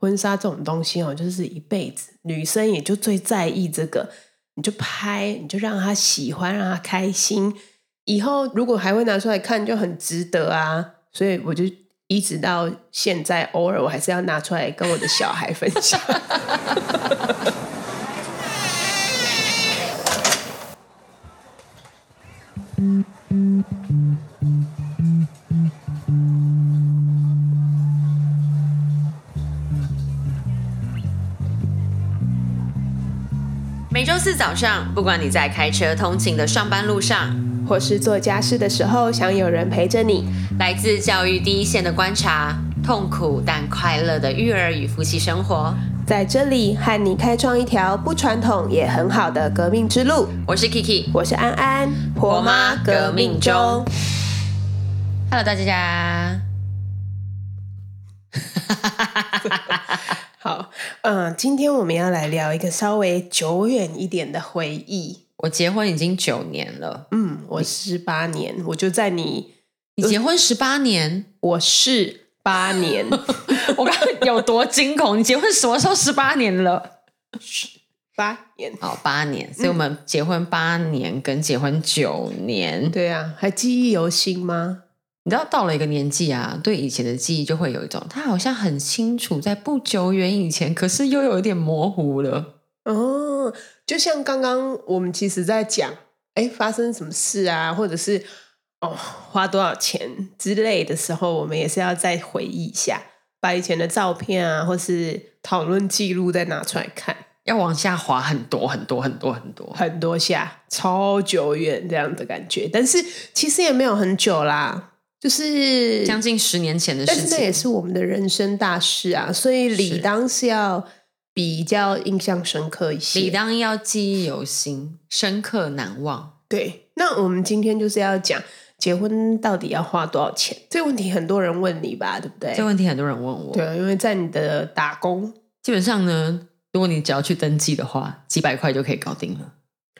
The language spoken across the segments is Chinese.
婚纱这种东西哦，就是一辈子，女生也就最在意这个，你就拍，你就让她喜欢，让她开心，以后如果还会拿出来看，就很值得啊。所以我就一直到现在，偶尔我还是要拿出来跟我的小孩分享。早上，不管你在开车通勤的上班路上，或是做家事的时候，想有人陪着你，来自教育第一线的观察，痛苦但快乐的育儿与夫妻生活，在这里和你开创一条不传统也很好的革命之路。我是 Kiki，我是安安，婆妈革命中。Hello，大家。今天我们要来聊一个稍微久远一点的回忆。我结婚已经九年了，嗯，我十八年，我就在你，你结婚十八年，我是八年，我刚刚有多惊恐？你结婚什么时候十八年了？八年，哦，八年，所以我们结婚八年跟结婚九年，对啊，还记忆犹新吗？你知道到了一个年纪啊，对以前的记忆就会有一种，他好像很清楚，在不久远以前，可是又有一点模糊了。哦，就像刚刚我们其实在讲，哎，发生什么事啊，或者是哦花多少钱之类的时候，我们也是要再回忆一下，把以前的照片啊，或是讨论记录再拿出来看，要往下滑很多很多很多很多很多下，超久远这样的感觉。但是其实也没有很久啦，就是将近十年前的事情，但是那也是我们的人生大事啊，所以理当是要比较印象深刻一些，理当要记忆犹新、深刻难忘。对，那我们今天就是要讲结婚到底要花多少钱这个问题，很多人问你吧，对不对？这个问题很多人问我，对，因为在你的打工，基本上呢，如果你只要去登记的话，几百块就可以搞定了。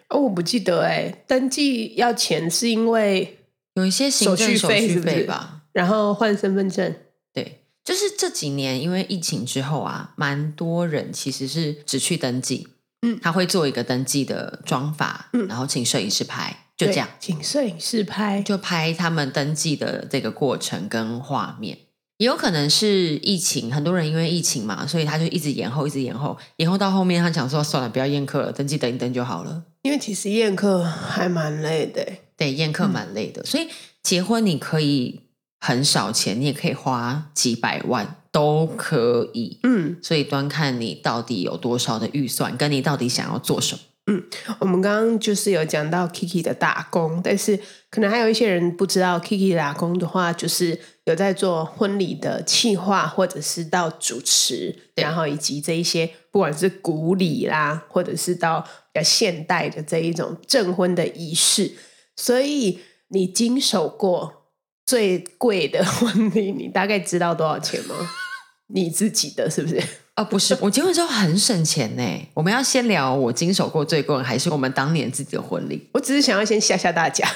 哦，我不记得哎，登记要钱是因为有一些行政手续费吧，然后换身份证。对，就是这几年因为疫情之后啊，蛮多人其实是只去登记，嗯，他会做一个登记的妆法，嗯。然后请摄影师拍，就这样，请摄影师拍，就拍他们登记的这个过程跟画面。也有可能是疫情，很多人因为疫情嘛，所以他就一直延后，一直延后，延后到后面他想说算了，不要宴客了，登记等一等就好了。因为其实宴客还蛮累的欸，对，宴客蛮累的，所以结婚你可以很少钱，你也可以花几百万都可以。嗯，所以端看你到底有多少的预算，跟你到底想要做什么。嗯我们刚刚就是有讲到 Kiki 的打工，但是可能还有一些人不知道 Kiki 打工的话，就是有在做婚礼的企划，或者是到主持，然后以及这一些不管是古礼啦，或者是到比较现代的这一种证婚的仪式，所以你经手过最贵的婚礼，你大概知道多少钱吗？你自己的是不是？哦，不是，我结婚之后很省钱呢。我们要先聊我经手过最贵的，还是我们当年自己的婚礼？我只是想要先吓吓大家。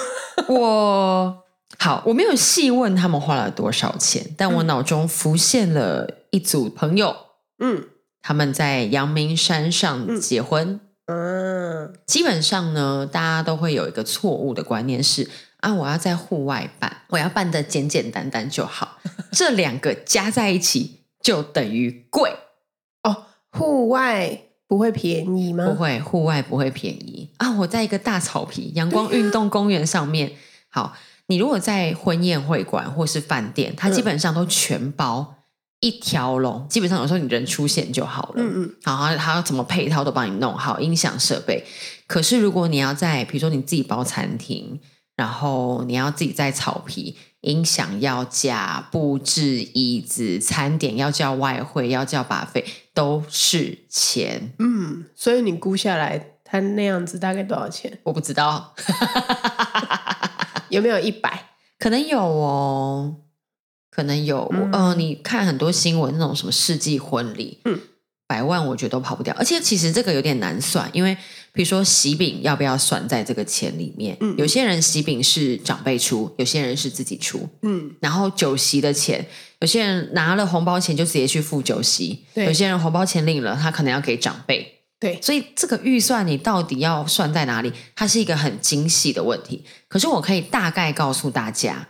我好，我没有细问他们花了多少钱，但我脑中浮现了一组朋友，嗯他们在阳明山上结婚。嗯，基本上呢，大家都会有一个错误的观念是啊，我要在户外办，我要办的简简单单就好。这两个加在一起就等于贵，哦，户外不会便宜吗？不会，户外不会便宜啊。我在一个大草皮阳光运动公园上面，好，你如果在婚宴会馆或是饭店，它基本上都全包。一条龙，基本上有时候你人出现就好了。嗯嗯，好，它它怎么配套都帮你弄好，音响设备。可是如果你要在，比如说你自己包餐厅，然后你要自己在草皮，音响要架，布置椅子，餐点要叫外汇，要叫把费，都是钱。嗯，所以你估下来，他那样子大概多少钱？我不知道，有没有一百？可能有哦，可能有。嗯你看很多新闻那种什么世纪婚礼，嗯，百万，我觉得都跑不掉。而且其实这个有点难算，因为比如说喜饼要不要算在这个钱里面？嗯有些人喜饼是长辈出，有些人是自己出。嗯，然后酒席的钱，有些人拿了红包钱就直接去付酒席，对有些人红包钱领了，他可能要给长辈。对，所以这个预算你到底要算在哪里？它是一个很精细的问题。可是我可以大概告诉大家，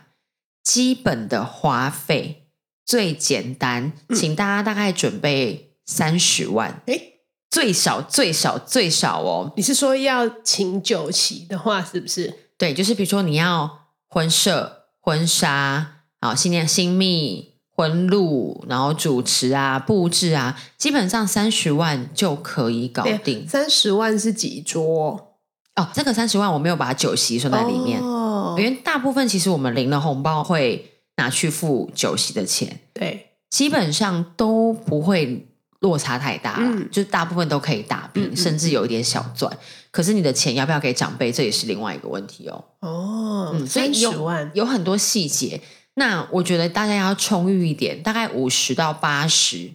基本的花费最简单，嗯请大家大概准备三十万，诶，最少最少最少哦。你是说要请酒席的话，是不是？对，就是比如说你要婚摄、婚纱，啊，新年新密。婚录，然后主持啊、布置啊，基本上三十万就可以搞定。三十万是几桌哦，这个三十万我没有把酒席算在里面，哦因，为大部分其实我们领了红包会拿去付酒席的钱，对，基本上都不会落差太大啦，嗯就是大部分都可以打平，嗯嗯甚至有一点小赚。可是你的钱要不要给长辈，这也是另外一个问题哦。哦，嗯所以三有万，有很多细节，那我觉得大家要充裕一点，大概五十到八十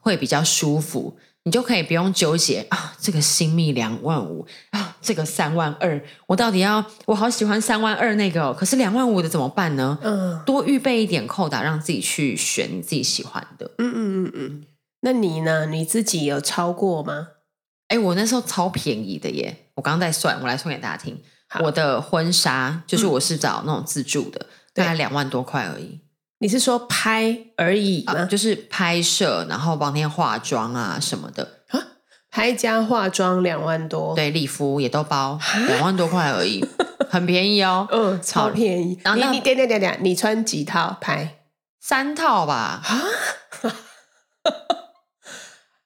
会比较舒服。你就可以不用纠结啊，这个新密两万五啊，这个三万二，我到底要我好喜欢三万二那个、哦，可是两万五的怎么办呢？嗯多预备一点扣打，让自己去选你自己喜欢的。嗯嗯嗯嗯。那你呢？你自己有超过吗？哎，我那时候超便宜的耶！我刚刚在算，我来算给大家听。我的婚纱就是嗯我是找那种自助的，对大概两万多块而已。你是说拍而已吗？啊，就是拍摄，然后帮天化妆啊什么的，拍加化妆两万多，，对，礼服也都包，两万多块而已，很便宜哦。嗯，超便宜。然后你你等等等等，你穿几套拍？三套吧，啊，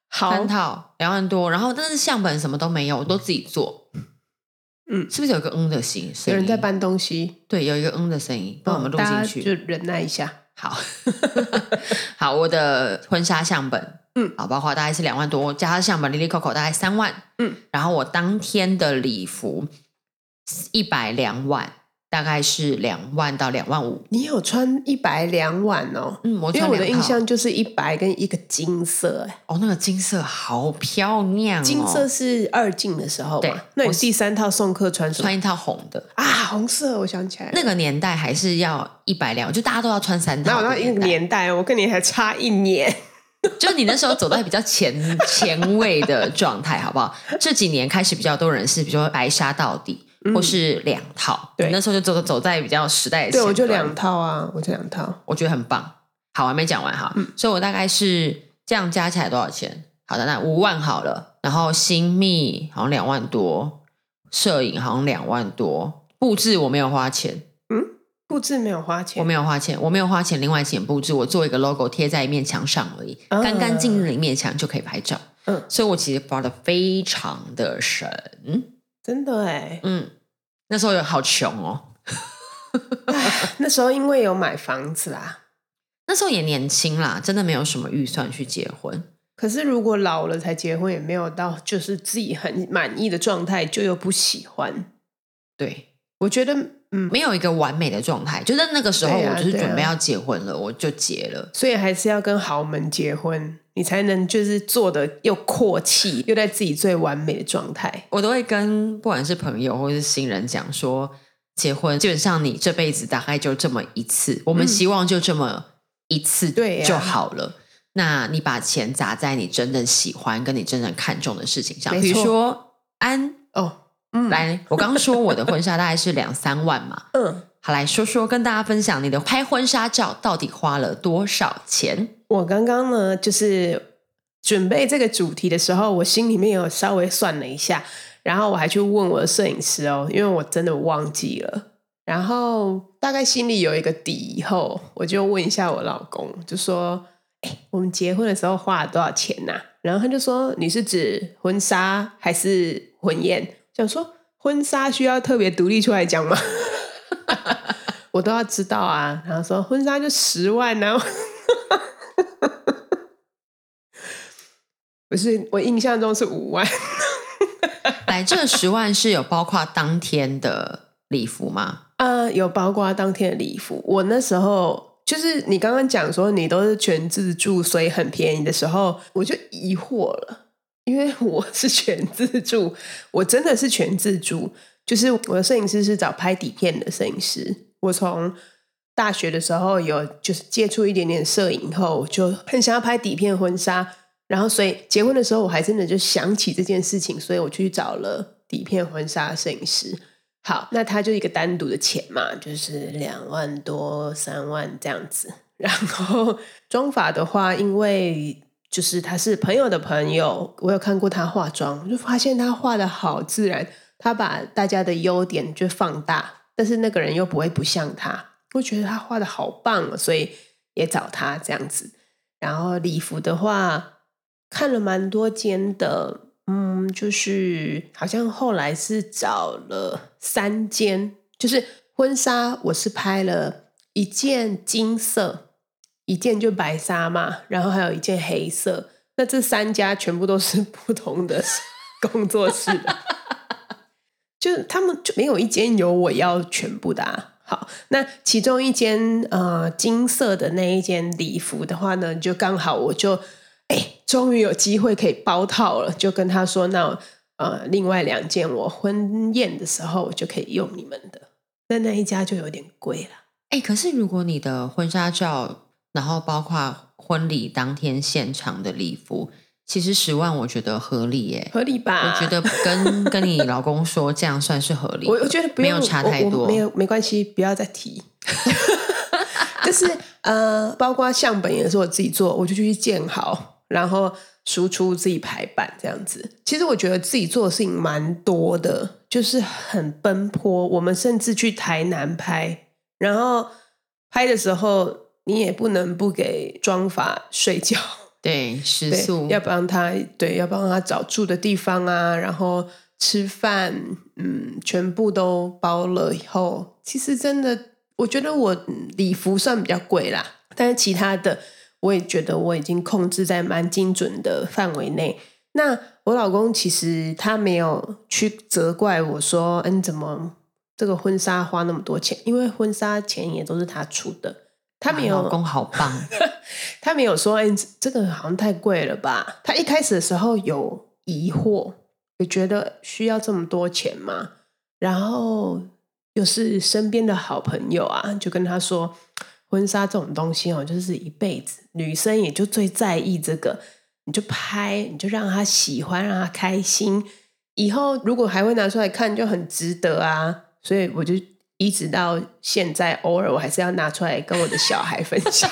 好三，套两万多，然后但是相本什么都没有，我都自己做。嗯。是不是有一个嗯的声音？有人在搬东西，对，有一个嗯的声音，帮我们录进去。就忍耐一下。好，好，我的婚纱相本，嗯。好，包括大概是两万多，加上相本，里里扣扣大概三万，嗯，然后我当天的礼服一百两万，大概是两万到两万五，你有穿一白两晚哦？嗯，我因为我的印象就是一白跟一个金色，哎，哦，那个金色好漂亮、哦，金色是二进的时候对？那我你第三套送客穿什么穿一套红的，啊？红色，我想起来，那个年代还是要一百两，就大家都要穿三套那我那一个年代，我跟你还差一年。就你那时候走在比较前前卫的状态，好不好？这几年开始比较多人是，比如说白纱到底，或是两套。嗯对你那时候就走走在比较时代对，我就两，套啊，我就两套。我觉得很棒。好，我还没讲完哈，嗯所以我大概是这样加起来多少钱？好的，那五万好了，然后新密好像两万多，摄影好像两万多，布置我没有花钱，布置没有花钱，我没有花钱，我没有花钱，另外请布置，我做一个 logo 贴在一面墙上而已，啊干干净净的一面墙就可以拍照。嗯，所以我其实花的非常的省。真的哎。嗯，那时候有好穷哦，那时候因为有买房子啦，那时候也年轻啦，真的没有什么预算去结婚。可是如果老了才结婚，也没有到就是自己很满意的状态，就又不喜欢。对，我觉得，嗯，没有一个完美的状态，就在那个时候，我就是准备要结婚了，我就结了。所以还是要跟豪门结婚，你才能就是做的又阔气，又在自己最完美的状态。我都会跟不管是朋友或是新人讲说，结婚基本上你这辈子大概就这么一次，我们嗯希望就这么一次对就好了。那你把钱砸在你真正喜欢跟你真正看重的事情上，没比如错说安，哦，嗯，，来，我刚刚说我的婚纱大概是两三万嘛，嗯，好来说说跟大家分享你的拍婚纱照到底花了多少钱？我刚刚呢，就是准备这个主题的时候，我心里面有稍微算了一下，然后我还去问我的摄影师哦，因为我真的忘记了。然后大概心里有一个底以后，我就问一下我老公，就说：“哎，我们结婚的时候花了多少钱呐、然后他就说：“你是指婚纱还是婚宴？”想说婚纱需要特别独立出来讲吗？我都要知道啊。然后说婚纱就十万然后不是，我印象中是五万。来，这十万是有包括当天的礼服吗？啊，有包括当天的礼服。我那时候就是你刚刚讲说你都是全自助，所以很便宜的时候，我就疑惑了，因为我是全自助，我真的是全自助。就是我的摄影师是找拍底片的摄影师，我从大学的时候有就是接触一点点摄影后，就很想要拍底片婚纱，然后所以结婚的时候我还真的就想起这件事情，所以我去找了底片婚纱摄影师。好，那他就一个单独的钱嘛，就是两万多、三万这样子。然后妆法的话，因为就是他是朋友的朋友，我有看过他化妆，我就发现他画的好自然，他把大家的优点就放大，但是那个人又不会不像他，我觉得他画的好棒，所以也找他这样子。然后礼服的话，看了蛮多间的。嗯，就是好像后来是找了三间，就是婚纱，我是拍了一件金色，一件就白纱嘛，然后还有一件黑色。那这三家全部都是 不同的工作室的，就他们就没有一间有我要全部的。啊。好，那其中一间呃金色的那一件礼服的话呢，就刚好我就。哎，终于有机会可以包套了，就跟他说：“那呃，另外两件我婚宴的时候就可以用你们的。”那那一家就有点贵了。哎，可是如果你的婚纱照，然后包括婚礼当天现场的礼服，其实十万我觉得合理耶，合理吧？我觉得跟 跟你老公说这样算是合理。我我觉得没有差太多，没有没关系，不要再提。就是呃，包括相本也是我自己做，我就去建好。然后输出自己排版这样子，其实我觉得自己做的事情蛮多的，就是很奔波。我们甚至去台南拍，然后拍的时候你也不能不给妆法睡觉，对，食宿要帮他，对，要帮他找住的地方啊，然后吃饭，嗯，全部都包了以后，其实真的，我觉得我礼服算比较贵啦，但是其他的。我也觉得我已经控制在蛮精准的范围内。那我老公其实他没有去责怪我说：“嗯，怎么这个婚纱花那么多钱？”因为婚纱钱也都是他出的。他没有，老公好棒。他没有说：“哎，这个好像太贵了吧？”他一开始的时候有疑惑，也觉得需要这么多钱吗？然后又是身边的好朋友啊，就跟他说。婚纱这种东西哦，就是一辈子，女生也就最在意这个，你就拍，你就让她喜欢，让她开心，以后如果还会拿出来看，就很值得啊。所以我就一直到现在，偶尔我还是要拿出来跟我的小孩分享。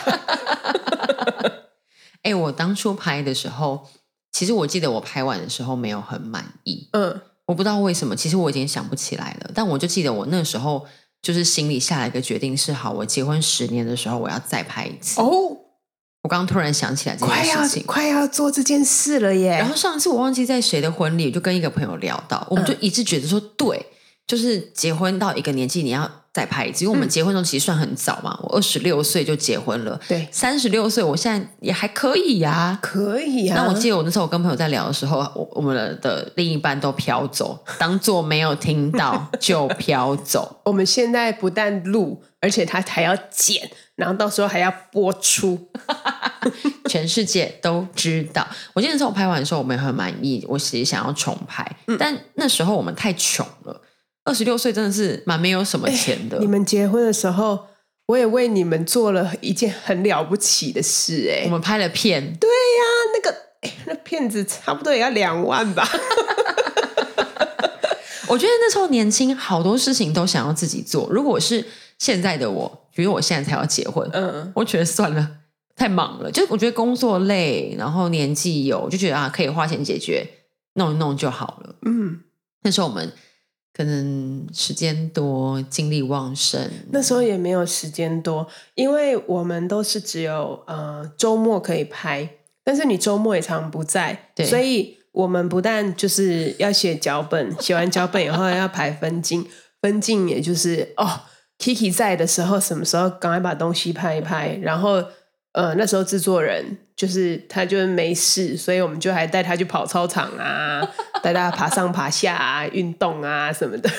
哎，我当初拍的时候，其实我记得我拍完的时候没有很满意，嗯，我不知道为什么，其实我已经想不起来了，但我就记得我那时候。就是心里下了一个决定是好，我结婚十年的时候我要再拍一次。哦，我刚刚突然想起来这件事情，快要做这件事了耶。然后上次我忘记在谁的婚礼，就跟一个朋友聊到，我们就一致觉得说，对，就是结婚到一个年纪你要。再拍一次，因为我们结婚的时候其实算很早嘛，我二十六岁就结婚了。对，三十六岁，我现在也还可以呀，可以呀。那我记得我那时候我跟朋友在聊的时候，我我们的另一半都飘走，当做没有听到 就飘走。我们现在不但录，而且他还要剪，然后到时候还要播出，全世界都知道。我记得那时候我拍完的时候，我们也很满意，我其实想要重拍，但那时候我们太穷了。二十六岁真的是蛮没有什么钱的。你们结婚的时候，我也为你们做了一件很了不起的事哎，我们拍了片。对呀，那个那片子差不多也要两万吧。我觉得那时候年轻，好多事情都想要自己做。如果是现在的我，比如我现在才要结婚，嗯，我觉得算了，太忙了。就我觉得工作累，然后年纪有，就觉得啊，可以花钱解决，弄一弄就好了。嗯，那时候我们。可能时间多，精力旺盛。那时候也没有时间多，因为我们都是只有呃周末可以拍，但是你周末也常不在，所以我们不但就是要写脚本，写完脚本以后要排分镜，分镜也就是哦，Kiki 在的时候，什么时候赶快把东西拍一拍，然后。呃，那时候制作人就是他，就是没事，所以我们就还带他去跑操场啊，带他爬上爬下啊，运动啊什么的。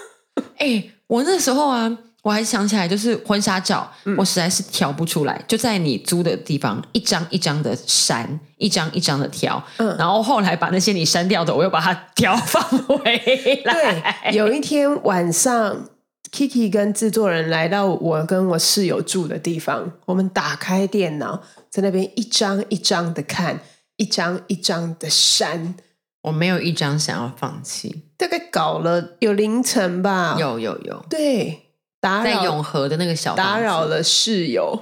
哎，我那时候啊，我还想起来，就是婚纱照，我实在是调不出来，就在你租的地方，一张一张的删，一张一张的调，嗯然后后来把那些你删掉的，我又把它 调放回来。对，有一天晚上，Kiki 跟制作人来到我跟我室友住的地方，我们打开电脑，在那边一张一张的看，一张一张的删，我没有一张想要放弃，大概搞了有凌晨吧。有有有，对，打在扰永和的那个小房子打扰，了室友，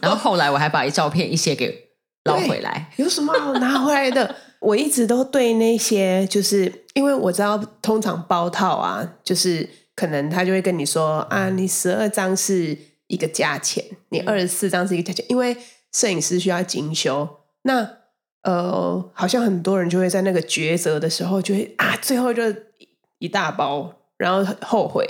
然后后来我还把一照片一些给 捞回来。有什么好拿回来的？我一直都对那些，就是因为我知道，通常包套啊，就是可能他就会跟你说啊，你十二张是一个价钱，你二十四张是一个价钱，因为摄影师需要精修。那呃，好像很多人就会在那个抉择的时候，就会啊，最后就一大包，然后后悔，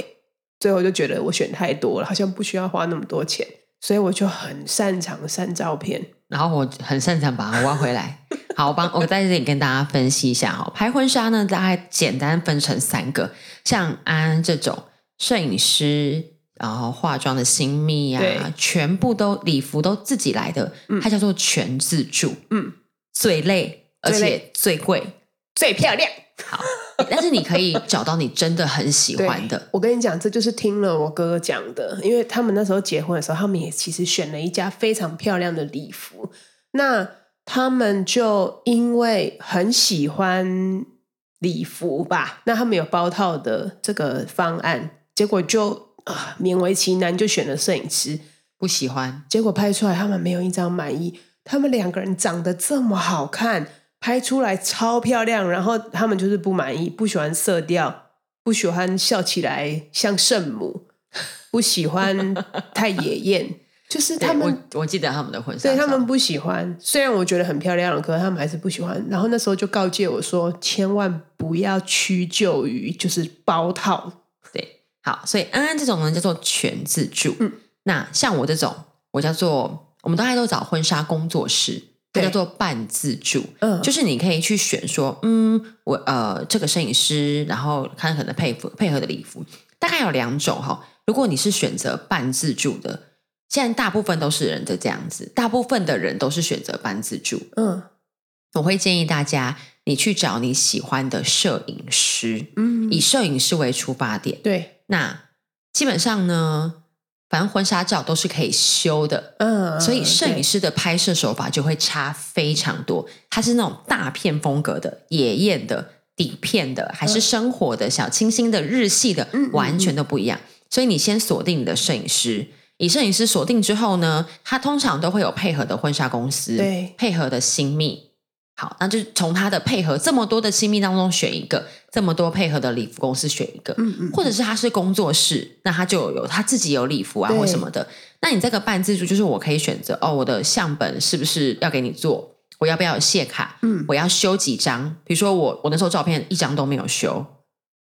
最后就觉得我选太多了，好像不需要花那么多钱，所以我就很擅长删照片。然后我很擅长把它挖回来。好，我帮我在这里跟大家分析一下哈，拍婚纱呢，大概简单分成三个，像安安这种摄影师，然后化妆的新密对啊，全部都礼服都自己来的，它叫做全自助，嗯，最累而且最贵。最漂亮。好，但是你可以找到你真的很喜欢的，我跟你讲，这就是听了我哥哥讲的，因为他们那时候结婚的时候，他们也其实选了一家非常漂亮的礼服。那他们就因为很喜欢礼服吧，那他们有包套的这个方案，结果就啊勉为其难就选了摄影师，不喜欢结果拍出来他们没有一张满意。他们两个人长得这么好看，拍出来超漂亮，然后他们就是不满意，不喜欢色调，不喜欢笑起来像圣母，不喜欢太野艳，就是他对们我我记得他们的婚纱照，对他们不喜欢。虽然我觉得很漂亮，可是他们还是不喜欢。然后那时候就告诫我说，千万不要屈就于就是包套。对，好，所以安安这种呢叫做全自助。嗯那像我这种，我叫做我们大概都找婚纱工作室，这对叫做半自助。嗯，就是你可以去选说，嗯，我呃这个摄影师，然后看可能配服配合的礼服，大概有两种哈。如果你是选择半自助的，现在大部分都是人的这样子，大部分的人都是选择半自助。嗯我会建议大家，你去找你喜欢的摄影师，嗯，以摄影师为出发点。对，那基本上呢，反正婚纱照都是可以修的，嗯，所以摄影对师的拍摄手法就会差非常多。它是那种大片风格的、野艳的、底片的，还是生活的、小清新的、日系的完全都不一样。所以你先锁定你的摄影师。以摄影师锁定之后呢，他通常都会有配合的婚纱公司，对配合的新密。好，那就从他的配合这么多的亲密当中选一个，这么多配合的礼服公司选一个，嗯嗯，或者是他是工作室，那他就有他自己有礼服啊或什么的。那你这个半自助就是我可以选择哦，我的相本是不是要给你做？我要不要有谢卡？嗯我要修几张？比如说我我那时候照片一张都没有修，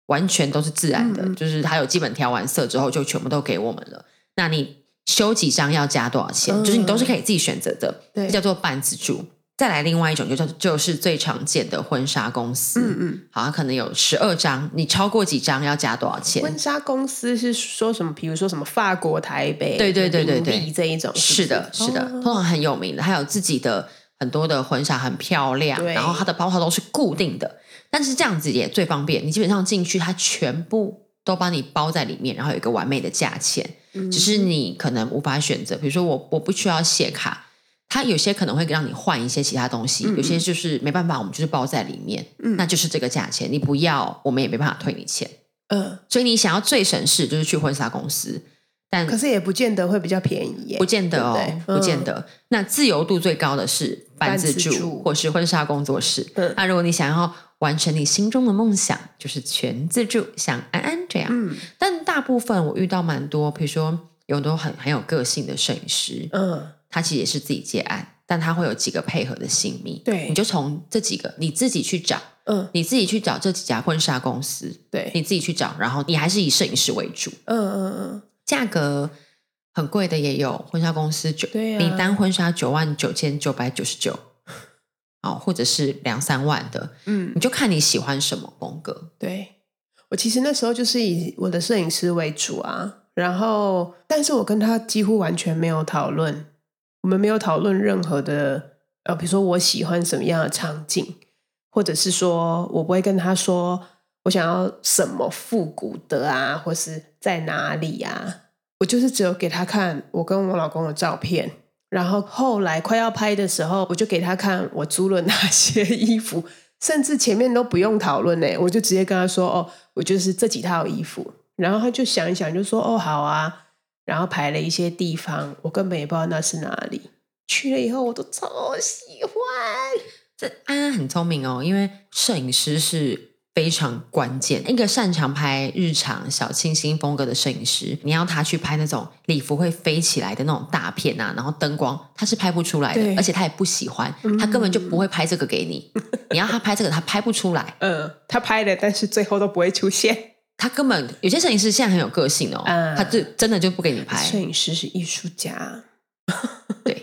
完全都是自然的，嗯嗯就是他有基本调完色之后就全部都给我们了。那你修几张要加多少钱？嗯就是你都是可以自己选择的，对这叫做半自助。再来另外一种就叫就是最常见的婚纱公司，嗯嗯。好，它可能有十二张，你超过几张要加多少钱？婚纱公司是说什么？比如说什么法国台北，对对对对对这一种，是的，是的，哦通常很有名的，还有自己的很多的婚纱很漂亮，然后它的包套都是固定的，但是这样子也最方便，你基本上进去，它全部都帮你包在里面，然后有一个完美的价钱，嗯只是你可能无法选择，比如说我我不需要写卡。它有些可能会让你换一些其他东西，嗯有些就是没办法，我们就是包在里面，嗯那就是这个价钱，你不要，我们也没办法退你钱。嗯，所以你想要最省事，就是去婚纱公司，但可是也不见得会比较便宜耶，不见得哦，对不对不见。得。那自由度最高的是半自助或是婚纱工作室。嗯那如果你想要完成你心中的梦想，就是全自助，像安安这样。嗯但大部分我遇到蛮多，比如说有很多很很有个性的摄影师，嗯，他其实也是自己接案，但他会有几个配合的新密。对你就从这几个你自己去找，嗯你自己去找这几家婚纱公司，对，你自己去找，然后你还是以摄影师为主。嗯嗯嗯，价格很贵的也有，婚纱公司九，对啊你单婚纱九万九千九百九十九，哦，或者是两三万的，嗯你就看你喜欢什么风格。对。我其实那时候就是以我的摄影师为主啊，然后，但是我跟他几乎完全没有讨论，我们没有讨论任何的，呃，比如说我喜欢什么样的场景，或者是说我不会跟他说我想要什么复古的啊，或是在哪里啊，我就是只有给他看我跟我老公的照片，然后后来快要拍的时候，我就给他看我租了哪些 衣服，甚至前面都不用讨论呢，我就直接跟他说哦，我就是这几套衣服。然后他就想一想，就说：“哦，好啊。”然后排了一些地方，我根本也不知道那是哪里。去了以后，我都超喜欢。这安安很聪明哦，因为摄影师是非常关键。一个擅长拍日常小清新风格的摄影师，你要他去拍那种礼服会飞起来的那种大片啊，然后灯光，他是拍不出来的，而且他也不喜欢，他根本就不会拍这个给你。你要他拍这个，他拍不出来。嗯，他拍的，但是最后都不会出现。他根本有些摄影师现在很有个性哦，他就真的就不给你拍。摄影师是艺术家，对，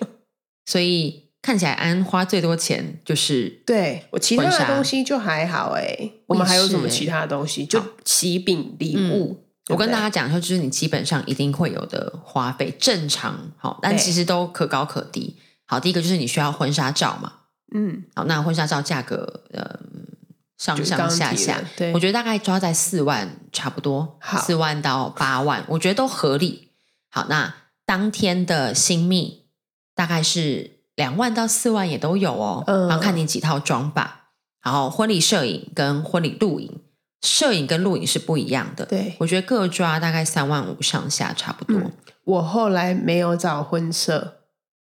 所以看起来安花最多钱就是对我其他的东西就还好哎。我们还有什么其他的东西？就喜饼礼物。我跟大家讲说，就是你基本上一定会有的花费，正常好，但其实都可高可低。好，第一个就是你需要婚纱照嘛，嗯，好，那婚纱照价格呃。上上下下，对我觉得大概抓在四万差不多，四万到八万，我觉得都合理。好，那当天的新密大概是两万到四万也都有哦，然后看你几套装吧。然后婚礼摄影跟婚礼录影，摄影跟录影是不一样的。对，我觉得各抓大概三万五上下差不多。我后来没有找婚摄，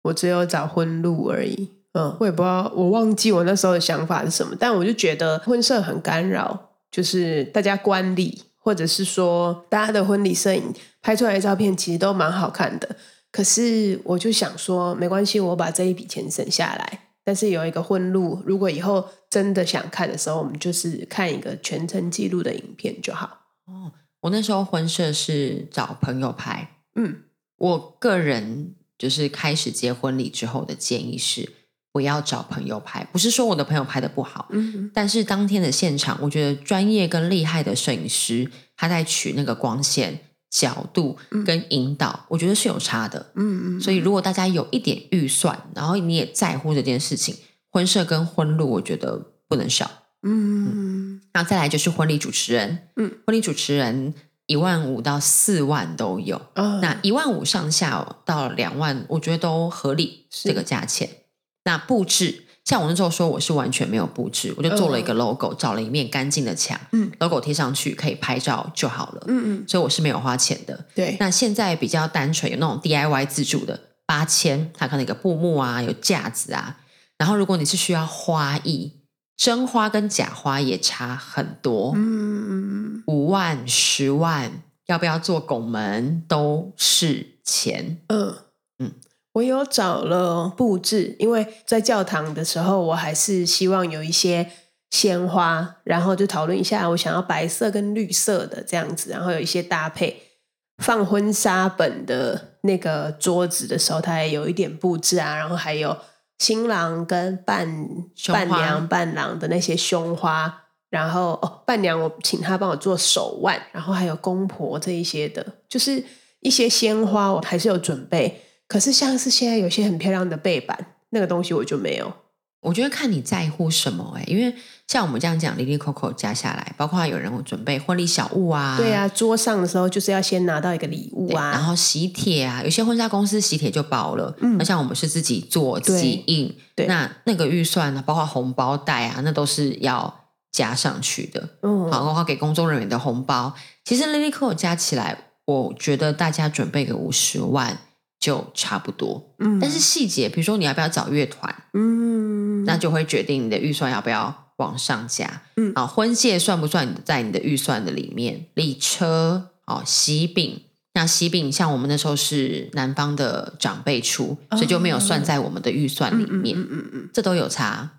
我只有找婚录而已。嗯，我也不知道，我忘记我那时候的想法是什么，但我就觉得婚摄很干扰，就是大家观礼，或者是说大家的婚礼摄影拍出来的照片其实都蛮好看的。可是我就想说，没关系，我把这一笔钱省下来。但是有一个婚录，如果以后真的想看的时候，我们就是看一个全程记录的影片就好。哦，我那时候婚摄是找朋友拍。嗯，我个人就是开始结婚礼之后的建议是。我要找朋友拍，不是说我的朋友拍的不好，嗯，但是当天的现场，我觉得专业跟厉害的摄影师他在取那个光线角度跟引导，我觉得是有差的，嗯嗯。所以如果大家有一点预算，然后你也在乎这件事情，婚摄跟婚录，我觉得不能少，嗯嗯。那再来就是婚礼主持人，嗯，婚礼主持人一万五到四万都有，那一万五上下到两万，我觉得都合理，这个价钱。那布置，像我那时候说我是完全没有布置，我就做了一个 logo，找了一面干净的墙，嗯，logo 贴上去可以拍照就好了，嗯嗯，所以我是没有花钱的。对，那现在比较单纯，有那种 DIY 自助的八千，它可能一个布幕啊，有架子啊，然后如果你是需要花艺，真花跟假花也差很多，嗯，五万、十万，要不要做拱门都是钱，嗯嗯。我有找了布置，因为在教堂的时候，我还是希望有一些鲜花，然后就讨论一下，我想要白色跟绿色的这样子，然后有一些搭配。放婚纱本的那个桌子的时候，它也有一点布置啊，然后还有新郎跟伴伴娘、伴郎的那些胸花，然后哦，伴娘我请他帮我做手腕，然后还有公婆这一些的，就是一些鲜花，我还是有准备。可是像是现在有些很漂亮的背板，那个东西我就没有。我觉得看你在乎什么哎，因为像我们这样讲，里里扣扣加下来，包括有人会准备婚礼小物啊，对啊，桌上的时候就是要先拿到一个礼物啊，然后喜帖啊，有些婚纱公司喜帖就包了，嗯，那像我们是自己做自己印，对，那那个预算呢，包括红包袋啊，那都是要加上去的，嗯，好，包括给工作人员的红包，其实里里扣扣加起来，我觉得大家准备个五十万。就差不多，嗯，但是细节，比如说你要不要找乐团，嗯，那就会决定你的预算要不要往上加，嗯，啊，婚戒算不算在你的预算的里面？礼车，哦，喜饼，那喜饼像我们那时候是南方的长辈出，所以就没有算在我们的预算里面，嗯嗯嗯，这都有差。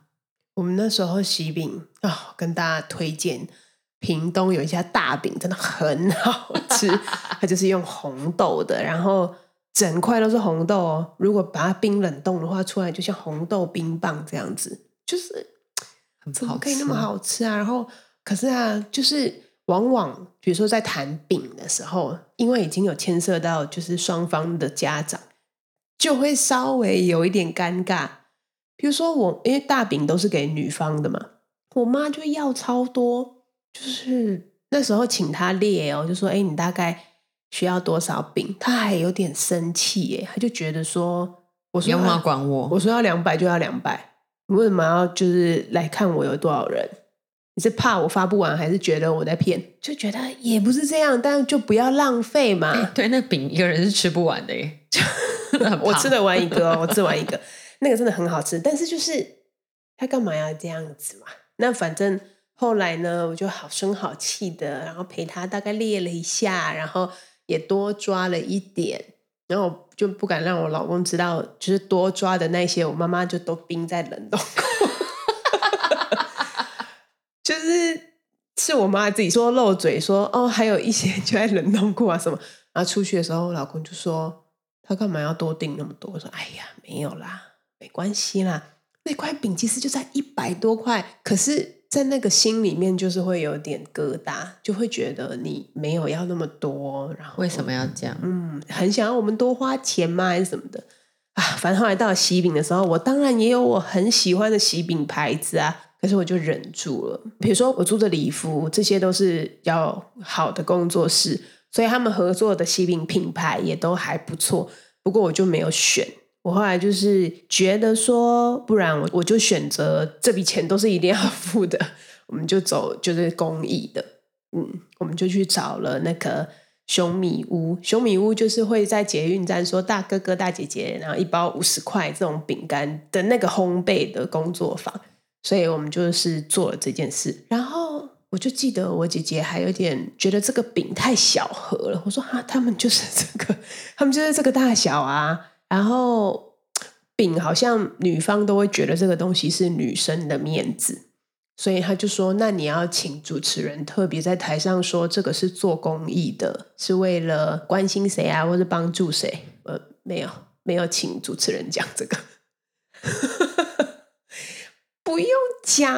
我们那时候喜饼啊，跟大家推荐，屏东有一家大饼，真的很好吃，它就是用红豆的，然后。整块都是红豆哦，如果把它冰冷冻的话，出来就像红豆冰棒这样子，就是怎么可以那么好吃啊？然后可是啊，就是往往比如说在谈饼的时候，因为已经有牵涉到就是双方的家长，就会稍微有一点尴尬。比如说我因为大饼都是给女方的嘛，我妈就要超多，就是那时候请她列哦，就说哎，你大概需要多少饼？他还有点生气耶，他就觉得说，我说你要管我，我说要两百就要两百，你为什么要就是来看我有多少人？你是怕我发不完，还是觉得我在骗？就觉得也不是这样，但就不要浪费嘛。对，那饼一个人是吃不完的耶，我吃得完一个，我吃完一个，那个真的很好吃。但是就是他干嘛要这样子嘛？那反正后来呢，我就好声好气的，然后陪他大概列了一下，然后也多抓了一点，然后就不敢让我老公知道，就是多抓的那些，我妈妈就都冰在冷冻库。就是是我妈自己说漏嘴说哦，还有一些就在冷冻库啊什么，然后出去的时候，我老公就说他干嘛要多订那么多？我说哎呀，没有啦，没关系啦，那块饼其实就在一百多块，可是，在那个心里面就是会有点疙瘩，就会觉得你没有要那么多，然后为什么要这样？嗯，很想要我们多花钱吗？还是什么的啊？反正后来到了喜饼的时候，我当然也有我很喜欢的喜饼牌子啊。可是我就忍住了。比如说，我租的礼服，这些都是要好的工作室，所以他们合作的喜饼品牌也都还不错。不过我就没有选。我后来就是觉得说，不然我我就选择这笔钱都是一定要付的，我们就走就是公益的。嗯，我们就去找了那个熊米屋。熊米屋就是会在捷运站说大哥哥大姐姐，然后一包五十块这种饼干的那个烘焙的工作坊。所以我们就是做了这件事，然后我就记得我姐姐还有点觉得这个饼太小盒了。我说啊，他们就是这个，他们就是这个大小啊。然后饼好像女方都会觉得这个东西是女生的面子，所以他就说，那你要请主持人特别在台上说这个是做公益的，是为了关心谁啊，或者帮助谁？呃，没有，没有请主持人讲这个。不用讲，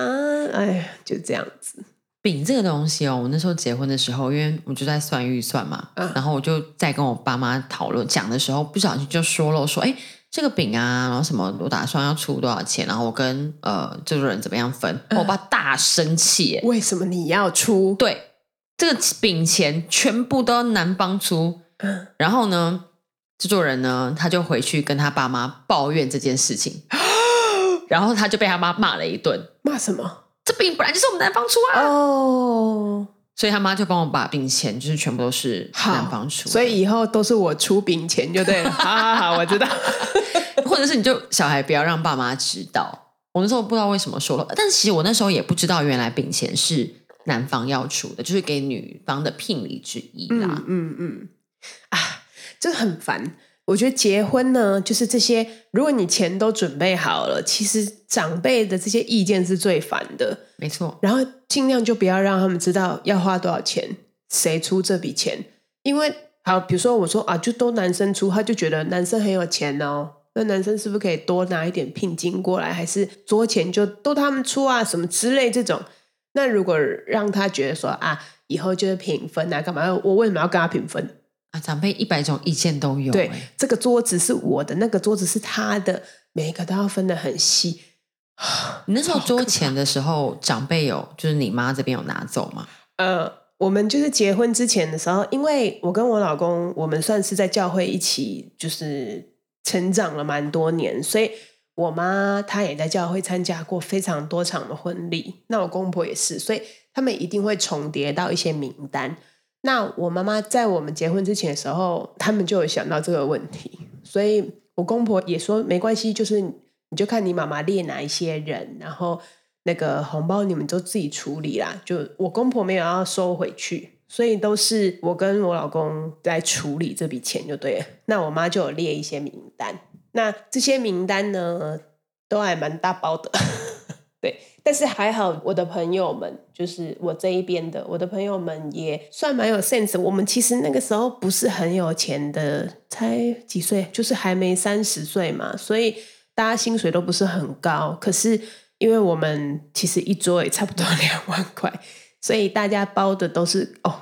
哎，就这样子。饼这个东西哦，我那时候结婚的时候，因为我就在算预算嘛，然后我就在跟我爸妈讨论讲的时候，不小心就说了，我说哎，这个饼啊，然后什么，我打算要出多少钱，然后我跟呃制作人怎么样分，我爸大生气，为什么你要出？对，这个饼钱全部都男方出，然后呢，制作人呢，他就回去跟他爸妈抱怨这件事情。然后他就被他妈骂了一顿，骂什么？这饼本来就是我们男方出啊！哦，所以他妈就帮我把饼钱，就是全部都是男方出，所以以后都是我出饼钱就对了。好好好，我知道。或者是你就小孩不要让爸妈知道。我那时候不知道为什么说了，但其实我那时候也不知道，原来饼钱是男方要出的，就是给女方的聘礼之一啦。嗯嗯啊，这很烦。我觉得结婚呢，就是这些。如果你钱都准备好了，其实长辈的这些意见是最烦的。没错。然后尽量就不要让他们知道要花多少钱，谁出这笔钱。因为好，比如说我说啊，就都男生出，他就觉得男生很有钱哦。那男生是不是可以多拿一点聘金过来，还是桌钱就都他们出啊？什么之类这种。那如果让他觉得说啊，以后就是平分啊，干嘛？我为什么要跟他平分？长辈一百种意见都有。对，这个桌子是我的，那个桌子是他的，每一个都要分的很细。你那时候 桌前的时候，长辈有就是你妈这边有拿走吗？呃，我们就是结婚之前的时候，因为我跟我老公，我们算是在教会一起就是成长了蛮多年，所以我妈她也在教会参加过非常多场的婚礼，那我公婆也是，所以他们一定会重叠到一些名单。那我妈妈在我们结婚之前的时候，他们就有想到这个问题，所以我公婆也说没关系，就是你就看你妈妈列哪一些人，然后那个红包你们就自己处理啦。就我公婆没有要收回去，所以都是我跟我老公在处理这笔钱就对了。那我妈就有列一些名单，那这些名单呢都还蛮大包的，对。但是还好，我的朋友们就是我这一边的，我的朋友们也算蛮有 sense。我们其实那个时候不是很有钱的，才几岁，就是还没三十岁嘛，所以大家薪水都不是很高。可是因为我们其实一桌也差不多两万块，所以大家包的都是哦，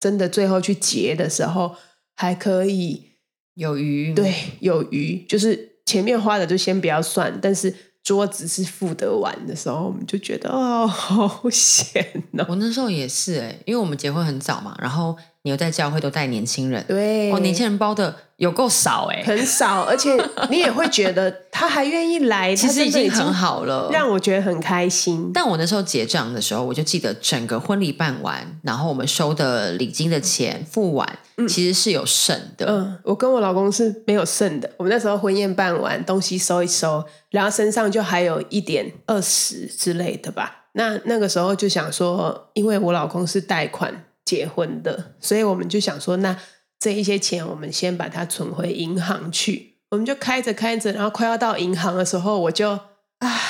真的最后去结的时候还可以有余，对有余，就是前面花的就先不要算，但是桌子是付得完的时候，我们就觉得哦，好险哦。我那时候也是哎、因为我们结婚很早嘛，然后你又在教会都带年轻人，对，哦，年轻人包的有够少哎、很少，而且 你也会觉得他还愿意来，其实已经很，好了。让我觉得很开心。但我那时候结账的时候，我就记得整个婚礼办完，然后我们收的礼金的钱付完，其实是有剩的。嗯，我跟我老公是没有剩的。我们那时候婚宴办完，东西收一收，然后身上就还有一点二十之类的吧。那那个时候就想说，因为我老公是贷款结婚的，所以我们就想说，那这一些钱我们先把它存回银行去。我们就开着开着，然后快要到银行的时候，我就啊，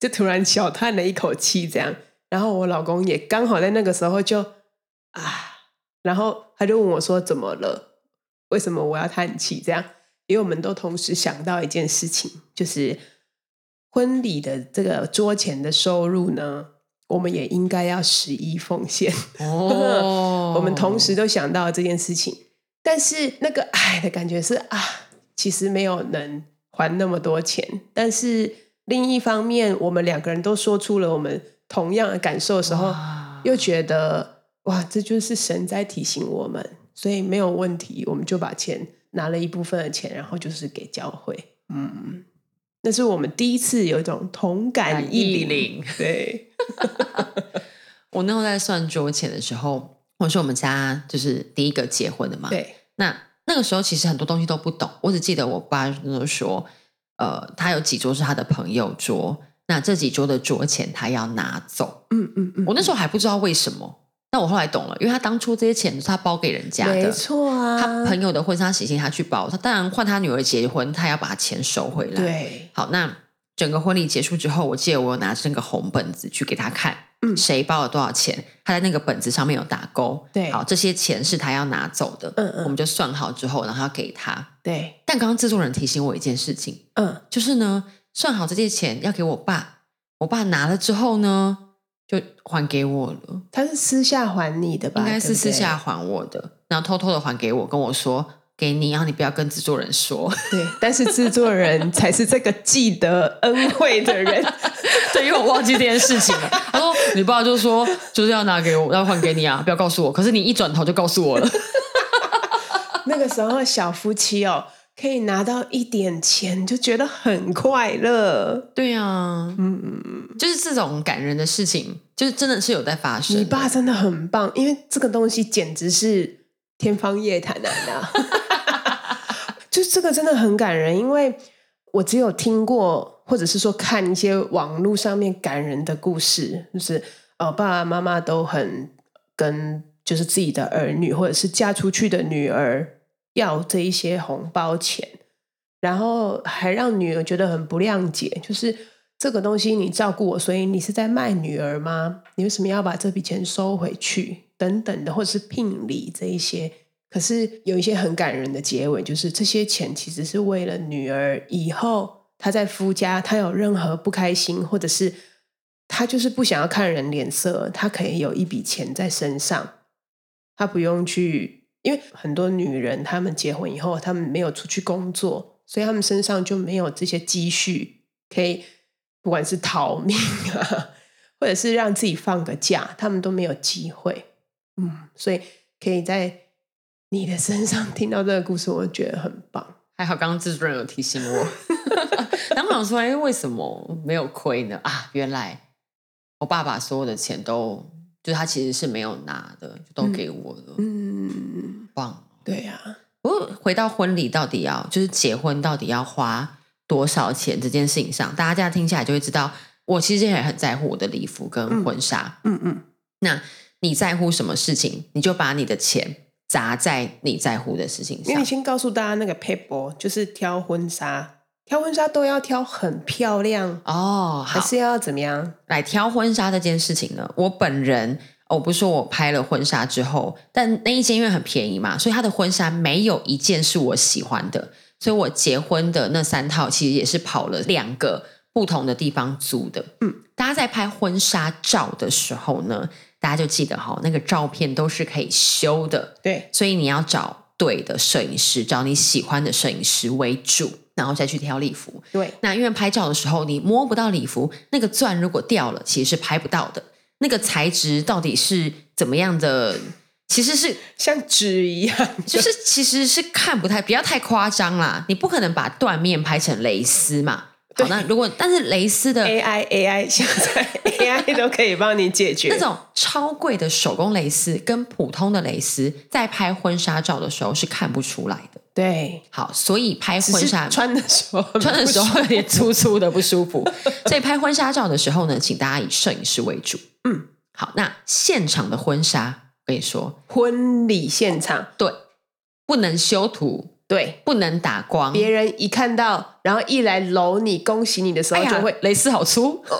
就突然小叹了一口气，这样。然后我老公也刚好在那个时候就啊，然后他就问我说：“怎么了？为什么我要叹气？”这样，因为我们都同时想到一件事情，就是婚礼的这个桌前的收入呢，我们也应该要十一奉献。哦 我们同时都想到这件事情，但是那个唉的感觉是啊，其实没有能还那么多钱，但是另一方面，我们两个人都说出了我们同样的感受的时候，又觉得哇，这就是神在提醒我们，所以没有问题，我们就把钱拿了一部分的钱，然后就是给教会，嗯，那是我们第一次有一种同感感异异灵对，我那时候在算桌钱的时候，我是我们家就是第一个结婚的嘛，对，那那个时候其实很多东西都不懂，我只记得我爸那时候说，呃，他有几桌是他的朋友桌，那这几桌的桌钱他要拿走。嗯嗯嗯，我那时候还不知道为什么，但我后来懂了，因为他当初这些钱是他包给人家的。没的，错啊，他朋友的婚纱喜庆他去包，他当然换他女儿结婚，他要把钱收回来。，对，好，那整个婚礼结束之后，我记得我有拿着那个红本子去给他看，嗯。谁包了多少钱，他在那个本子上面有打勾，对。好，这些钱是他要拿走的，嗯嗯。我们就算好之后，然后要给他。对，但刚刚制作人提醒我一件事情，嗯，就是呢，算好这些钱要给我爸，我爸拿了之后呢，就还给我了，他是私下还你的吧？应该是私下还我的，然后偷偷的还给我，跟我说给你，然后你不要跟制作人说，对，但是制作人才是这个记得恩惠的人。对，因为我忘记这件事情了。他说你爸就说就是要拿给我，要还给你啊，不要告诉我。可是你一转头就告诉我了，那个时候小夫妻哦，可以拿到一点钱，就觉得很快乐。对啊，嗯嗯嗯，就是这种感人的事情，就是真的是有在发生。你爸真的很棒，因为这个东西简直是天方夜谭啊！那 就这个真的很感人，因为我只有听过，或者是说看一些网络上面感人的故事，就是呃爸爸妈妈都很跟就是自己的儿女或者是嫁出去的女儿要这一些红包钱，然后还让女儿觉得很不谅解，就是这个东西你照顾我，所以你是在卖女儿吗？你为什么要把这笔钱收回去？等等的，或者是聘礼这一些。可是有一些很感人的结尾，就是这些钱其实是为了女儿以后她在夫家，她有任何不开心，或者是她就是不想要看人脸色，她可以有一笔钱在身上，她不用去，因为很多女人她们结婚以后，她们没有出去工作，所以她们身上就没有这些积蓄，可以不管是逃命啊，或者是让自己放个假，她们都没有机会。嗯，所以可以在你的身上听到这个故事，我觉得很棒。还好刚刚制作人有提醒我，然后我想说，哎，为什么没有亏呢？啊，原来我爸爸所有的钱都，就是他其实是没有拿的，就都给我了，嗯，棒。对呀、不过回到婚礼，到底要就是结婚到底要花多少钱这件事情上，大家这样听起来就会知道，我其实也很在乎我的礼服跟婚纱。嗯嗯，那你在乎什么事情，你就把你的钱砸在你在乎的事情上因为你。先告诉大家那个 paper 就是挑婚纱，挑婚纱都要挑很漂亮，哦，还是要怎么样？来挑婚纱这件事情呢，我本人。哦我不是说我拍了婚纱之后，但那一件因为很便宜嘛，所以他的婚纱没有一件是我喜欢的，所以我结婚的那三套其实也是跑了两个不同的地方租的。嗯，大家在拍婚纱照的时候呢，大家就记得哈，那个照片都是可以修的，对，所以你要找对的摄影师，找你喜欢的摄影师为主，然后再去挑礼服。对，那因为拍照的时候你摸不到礼服，那个钻如果掉了，其实是拍不到的。那个材质到底是怎么样的？其实是像纸一样，就是其实是看不太，不要太夸张啦。你不可能把缎面拍成蕾丝嘛。好，那如果但是蕾丝的 AI AI 现在 AI 都可以帮你解决那种超贵的手工蕾丝，跟普通的蕾丝在拍婚纱照的时候是看不出来的。对，好，所以拍婚纱穿的时候穿的时候有点粗粗的不舒服，所以拍婚纱照的时候呢，请大家以摄影师为主。嗯，好，那现场的婚纱，我跟你说，婚礼现场对，不能修图。对，不能打光。别人一看到，然后一来搂你、恭喜你的时候，就会蕾丝好粗。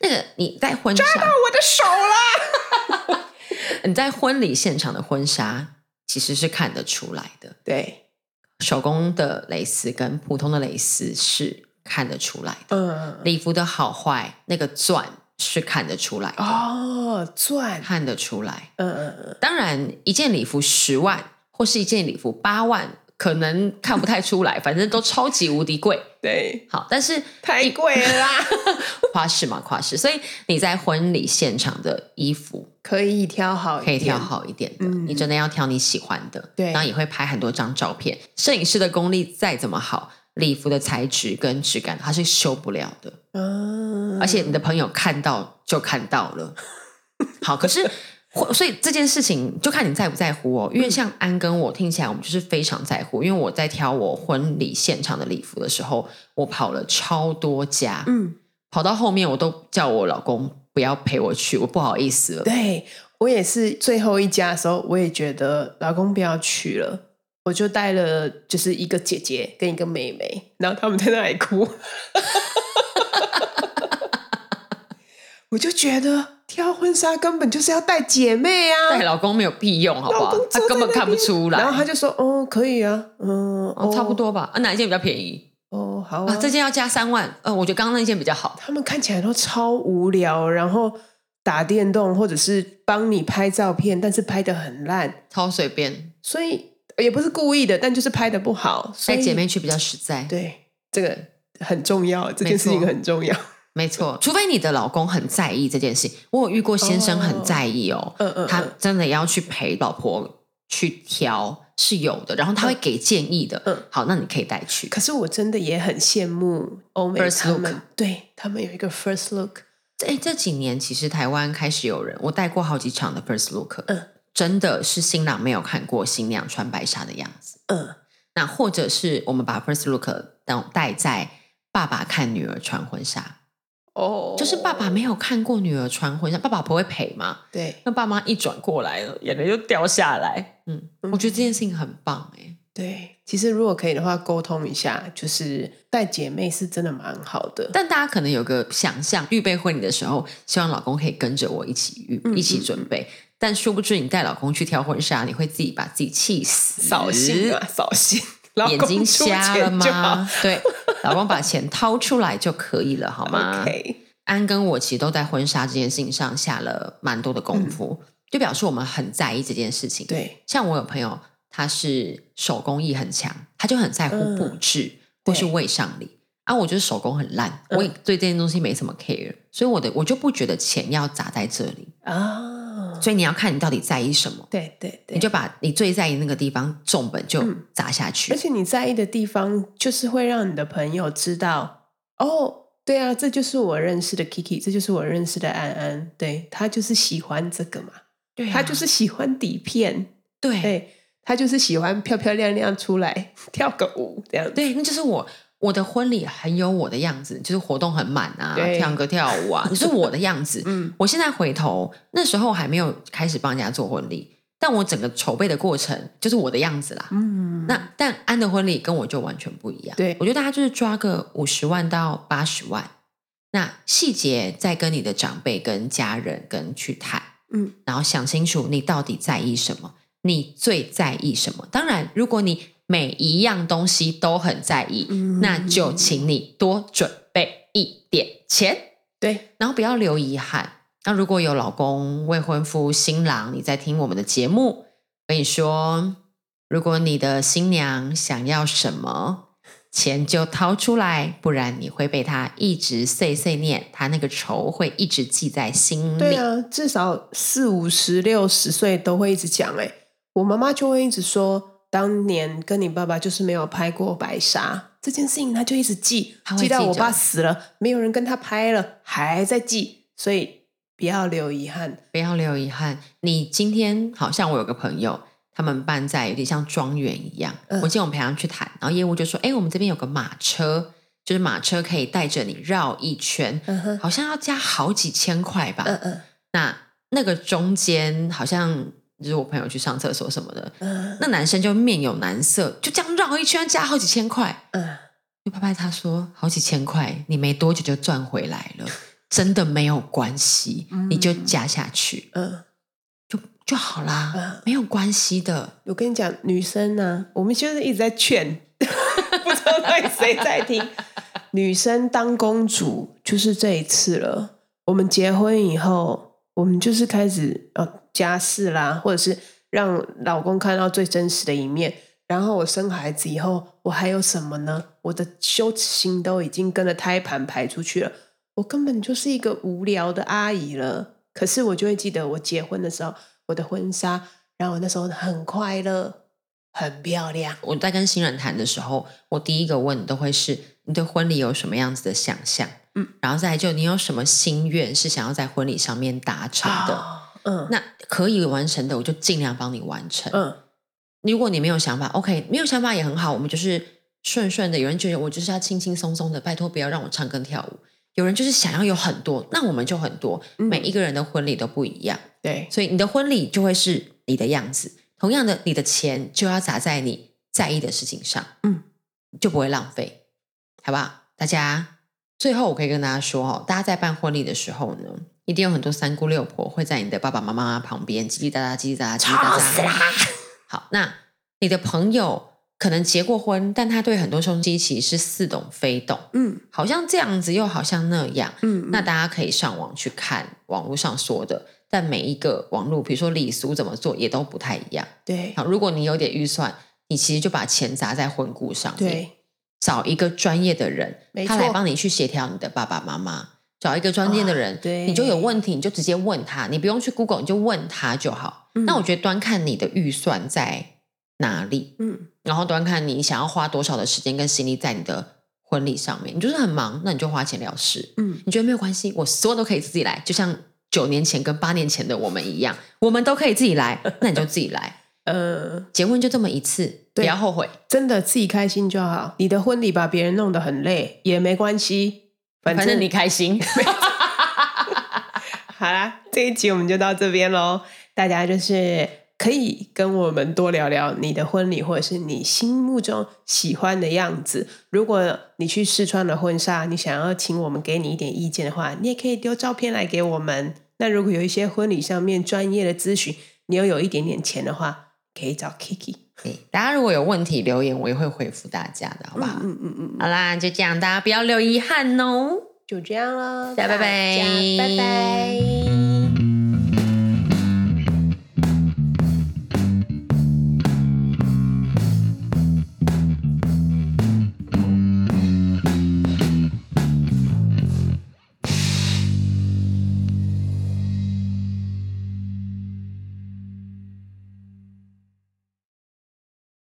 那个你在婚纱抓到我的手了。你在婚礼现场的婚纱其实是看得出来的。对，手工的蕾丝跟普通的蕾丝是看得出来的。嗯，礼服的好坏，那个钻是看得出来的。哦，钻看得出来。嗯嗯嗯。当然，一件礼服十万，或是一件礼服八万。可能看不太出来，反正都超级无敌贵。对，好，但是太贵了啦，夸饰嘛，夸饰。所以你在婚礼现场的衣服可以挑好，可以挑好一点的。你真的要挑你喜欢的，对。然后也会拍很多张照片。摄影师的功力再怎么好，礼服的材质跟质感它是修不了的。嗯，而且你的朋友看到就看到了。好，可是。所以这件事情就看你在不在乎哦，因为像安跟我听起来，我们就是非常在乎。因为我在挑我婚礼现场的礼服的时候，我跑了超多家，嗯，跑到后面我都叫我老公不要陪我去，我不好意思了。对我也是最后一家的时候，我也觉得老公不要去了，我就带了就是一个姐姐跟一个妹妹，然后他们在那里哭，我就觉得。挑婚纱根本就是要带姐妹啊，带老公没有屁用，好不好？他根本看不出来。然后他就说：“哦，可以啊，嗯，哦，差不多吧。啊，哪一件比较便宜？哦，好啊，这件要加三万。嗯，我觉得刚刚那件比较好。他们看起来都超无聊，然后打电动或者是帮你拍照片，但是拍的很烂，超随便。所以也不是故意的，但就是拍的不好。带姐妹去比较实在。对，这个很重要，这件事情很重要。”没错，除非你的老公很在意这件事。我有遇过先生很在意哦，嗯嗯，他真的要去陪老婆去挑是有的，然后他会给建议的。嗯，好，那你可以带去。可是我真的也很羡慕欧美他们，对他们有一个 first look。哎，这几年其实台湾开始有人，我带过好几场的 first look，嗯，真的是新郎没有看过新娘穿白纱的样子，嗯，那或者是我们把 first look 等带在爸爸看女儿穿婚纱。哦，就是爸爸没有看过女儿穿婚纱，爸爸不会陪吗？对，那爸妈一转过来了，眼泪就掉下来。嗯，我觉得这件事情很棒哎。对，其实如果可以的话，沟通一下，就是带姐妹是真的蛮好的。但大家可能有个想象，预备婚礼的时候，希望老公可以跟着我一起预一起准备。但殊不知，你带老公去挑婚纱，你会自己把自己气死，扫兴啊，扫兴。眼睛瞎了吗？对，老公把钱掏出来就可以了，好吗？安跟我其实都在婚纱这件事情上下了蛮多的功夫，就表示我们很在意这件事情。对，像我有朋友，他是手工艺很强，他就很在乎布置或是未上礼。啊，我觉得手工很烂，我也对这件东西没什么 care，所以我的我就不觉得钱要砸在这里啊。所以你要看你到底在意什么，对对对，你就把你最在意那个地方重本就砸下去。而且你在意的地方，就是会让你的朋友知道，哦，对啊，这就是我认识的 Kiki，这就是我认识的安安，对他就是喜欢这个嘛，对，他就是喜欢底片，对，他就是喜欢漂漂亮亮出来 跳个舞这样，对，那就是我。我的婚礼很有我的样子，就是活动很满啊，唱歌跳舞啊，你是我的样子。嗯，我现在回头那时候还没有开始帮人家做婚礼，但我整个筹备的过程就是我的样子啦。嗯，那但安的婚礼跟我就完全不一样。对，我觉得大家就是抓个五十万到八十万，那细节再跟你的长辈、跟家人跟去谈，嗯，然后想清楚你到底在意什么，你最在意什么。当然，如果你每一样东西都很在意，那就请你多准备一点钱。对，然后不要留遗憾。那如果有老公、未婚夫、新郎，你在听我们的节目，跟你说，如果你的新娘想要什么，钱就掏出来，不然你会被他一直碎碎念，他那个仇会一直记在心里。对啊，至少四五十、六十岁都会一直讲。哎，我妈妈就会一直说，当年跟你爸爸就是没有拍过白纱这件事情，他就一直记，记到我爸死了，没有人跟他拍了，还在记，所以不要留遗憾。不要留遗憾。你今天好像我有个朋友，他们办在有点像庄园一样。嗯我记得我们陪他们去谈，然后业务就说：“哎，我们这边有个马车，就是马车可以带着你绕一圈，好像要加好几千块吧。嗯嗯那那个中间好像就是我朋友去上厕所什么的，嗯那男生就面有难色，就这样绕一圈加好几千块。嗯，就拍拍他说：“好几千块，你没多久就赚回来了，真的没有关系，你就加下去嗯，就就好啦，嗯没有关系的。我跟你讲，女生呢、我们就是一直在劝，不知道到底谁在听。女生当公主就是这一次了。我们结婚以后，我们就是开始呃家事啦，或者是让老公看到最真实的一面。然后我生孩子以后，我还有什么呢？我的羞耻心都已经跟着胎盘排出去了。我根本就是一个无聊的阿姨了。可是我就会记得我结婚的时候，我的婚纱，然后我那时候很快乐，很漂亮。我在跟新人谈的时候，我第一个问都会是你对婚礼有什么样子的想象，嗯，然后再来就你有什么心愿是想要在婚礼上面达成的，啊嗯那可以完成的，我就尽量帮你完成。嗯如果你没有想法，OK，没有想法也很好，我们就是顺顺的。有人觉得我就是要轻轻松松的，拜托不要让我唱歌跳舞。有人就是想要有很多，那我们就很多。嗯每一个人的婚礼都不一样，对，所以你的婚礼就会是你的样子。同样的，你的钱就要砸在你在意的事情上，嗯，就不会浪费，好不好？大家最后我可以跟大家说哦，大家在办婚礼的时候呢，一定有很多三姑六婆会在你的爸爸妈妈旁边叽叽喳喳、叽叽喳喳、叽叽喳喳。好，那你的朋友可能结过婚，但他对很多东西其实是似懂非懂，嗯好像这样子又好像那样。嗯，那大家可以上网去看网络上说的，但每一个网络，比如说礼俗怎么做，也都不太一样。对好，如果你有点预算，你其实就把钱砸在婚顾上面，对找一个专业的人，他来错帮你去协调你的爸爸妈妈。找一个专业的人，啊对你就有问题，你就直接问他，你不用去 Google，你就问他就好。嗯那我觉得端看你的预算在哪里，嗯然后端看你想要花多少的时间跟心力在你的婚礼上面。你就是很忙，那你就花钱了事。嗯你觉得没有关系，我所有都可以自己来，就像九年前跟八年前的我们一样，我们都可以自己来，那你就自己来。呃，结婚就这么一次，不要后悔，真的自己开心就好。你的婚礼把别人弄得很累也没关系，反正你开心。好啦，这一集我们就到这边喽。大家就是可以跟我们多聊聊你的婚礼，或者是你心目中喜欢的样子。如果你去试穿了婚纱，你想要请我们给你一点意见的话，你也可以丢照片来给我们。那如果有一些婚礼上面专业的咨询，你又有一点点钱的话，可以找 Kiki。对大家如果有问题留言，我也会回复大家的，好不好？嗯嗯嗯，好啦，就这样，大家不要留遗憾哦。就这样了，大家拜拜拜拜。